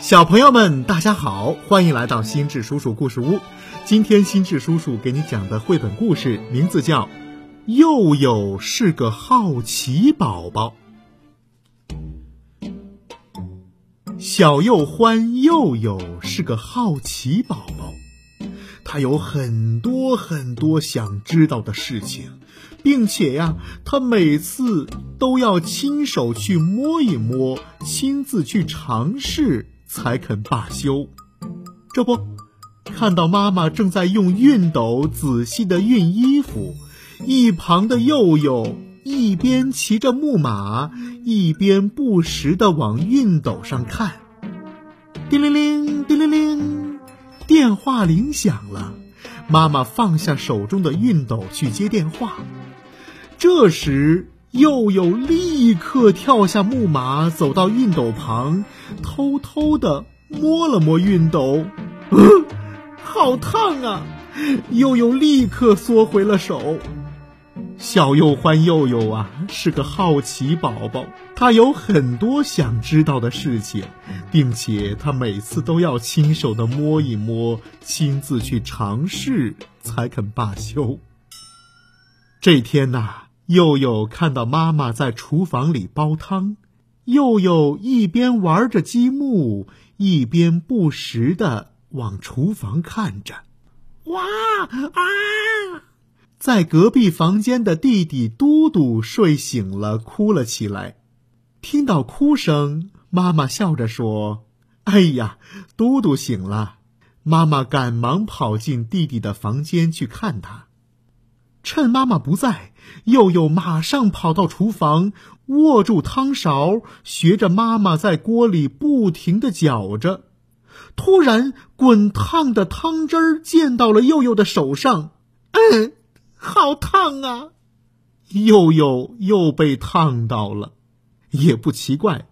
小朋友们，大家好，欢迎来到心智叔叔故事屋。今天心智叔叔给你讲的绘本故事名字叫《佑佑是个好奇宝宝》。小幼欢佑佑是个好奇宝宝，他有很多很多想知道的事情，并且呀，他每次都要亲手去摸一摸，亲自去尝试。才肯罢休。这不，看到妈妈正在用熨斗仔细的熨衣服，一旁的佑佑一边骑着木马，一边不时的往熨斗上看。叮铃铃，叮铃铃，电话铃响了。妈妈放下手中的熨斗去接电话。这时。佑佑立刻跳下木马，走到熨斗旁，偷偷的摸了摸熨斗，好烫啊！佑佑立刻缩回了手。小佑欢佑佑啊，是个好奇宝宝，他有很多想知道的事情，并且他每次都要亲手的摸一摸，亲自去尝试，才肯罢休。这天呐。佑佑看到妈妈在厨房里煲汤，佑佑一边玩着积木，一边不时的往厨房看着。哇啊！在隔壁房间的弟弟嘟嘟睡醒了，哭了起来。听到哭声，妈妈笑着说：“哎呀，嘟嘟醒了。”妈妈赶忙跑进弟弟的房间去看他。趁妈妈不在，佑佑马上跑到厨房，握住汤勺，学着妈妈在锅里不停地搅着。突然，滚烫的汤汁儿溅到了佑佑的手上，嗯，好烫啊！佑佑又被烫到了，也不奇怪，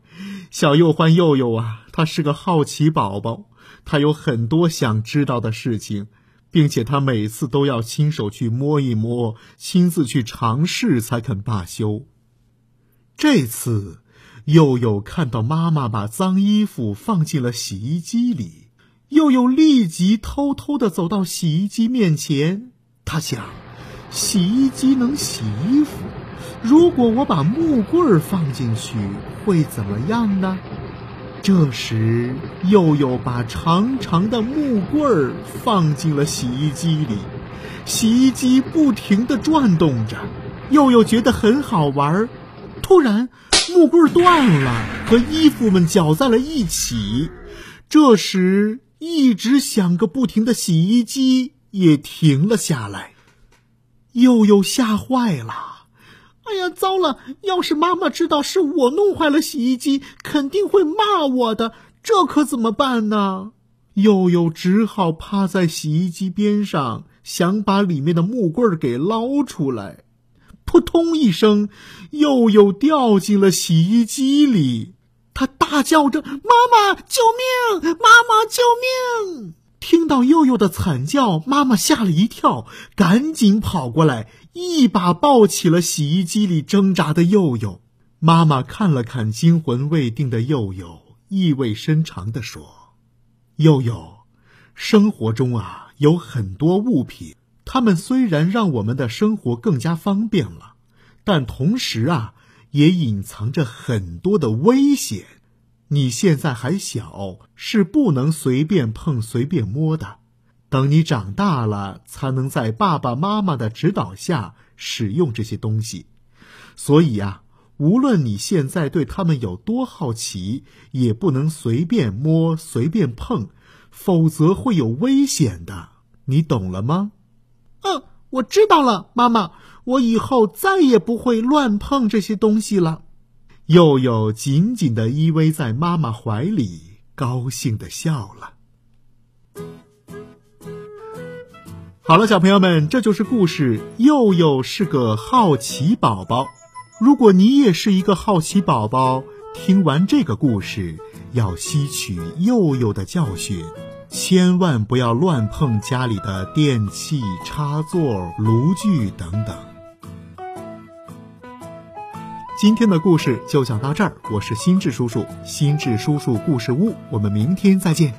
小佑欢佑佑啊，他是个好奇宝宝，他有很多想知道的事情。并且他每次都要亲手去摸一摸，亲自去尝试才肯罢休。这次，佑佑看到妈妈把脏衣服放进了洗衣机里，佑佑立即偷偷的走到洗衣机面前。他想，洗衣机能洗衣服，如果我把木棍放进去，会怎么样呢？这时，佑佑把长长的木棍儿放进了洗衣机里，洗衣机不停地转动着。佑佑觉得很好玩。突然，木棍儿断了，和衣服们搅在了一起。这时，一直响个不停的洗衣机也停了下来。佑佑吓坏了。哎呀，糟了！要是妈妈知道是我弄坏了洗衣机，肯定会骂我的。这可怎么办呢？佑佑只好趴在洗衣机边上，想把里面的木棍给捞出来。扑通一声，佑佑掉进了洗衣机里。他大叫着：“妈妈，救命！妈妈，救命！”听到佑佑的惨叫，妈妈吓了一跳，赶紧跑过来，一把抱起了洗衣机里挣扎的佑佑。妈妈看了看惊魂未定的佑佑，意味深长地说：“佑佑，生活中啊有很多物品，它们虽然让我们的生活更加方便了，但同时啊也隐藏着很多的危险。”你现在还小，是不能随便碰、随便摸的。等你长大了，才能在爸爸妈妈的指导下使用这些东西。所以呀，无论你现在对他们有多好奇，也不能随便摸、随便碰，否则会有危险的。你懂了吗？嗯，我知道了，妈妈。我以后再也不会乱碰这些东西了。佑佑紧紧的依偎在妈妈怀里，高兴的笑了。好了，小朋友们，这就是故事。佑佑是个好奇宝宝。如果你也是一个好奇宝宝，听完这个故事，要吸取佑佑的教训，千万不要乱碰家里的电器、插座、炉具等等。今天的故事就讲到这儿，我是心智叔叔，心智叔叔故事屋，我们明天再见。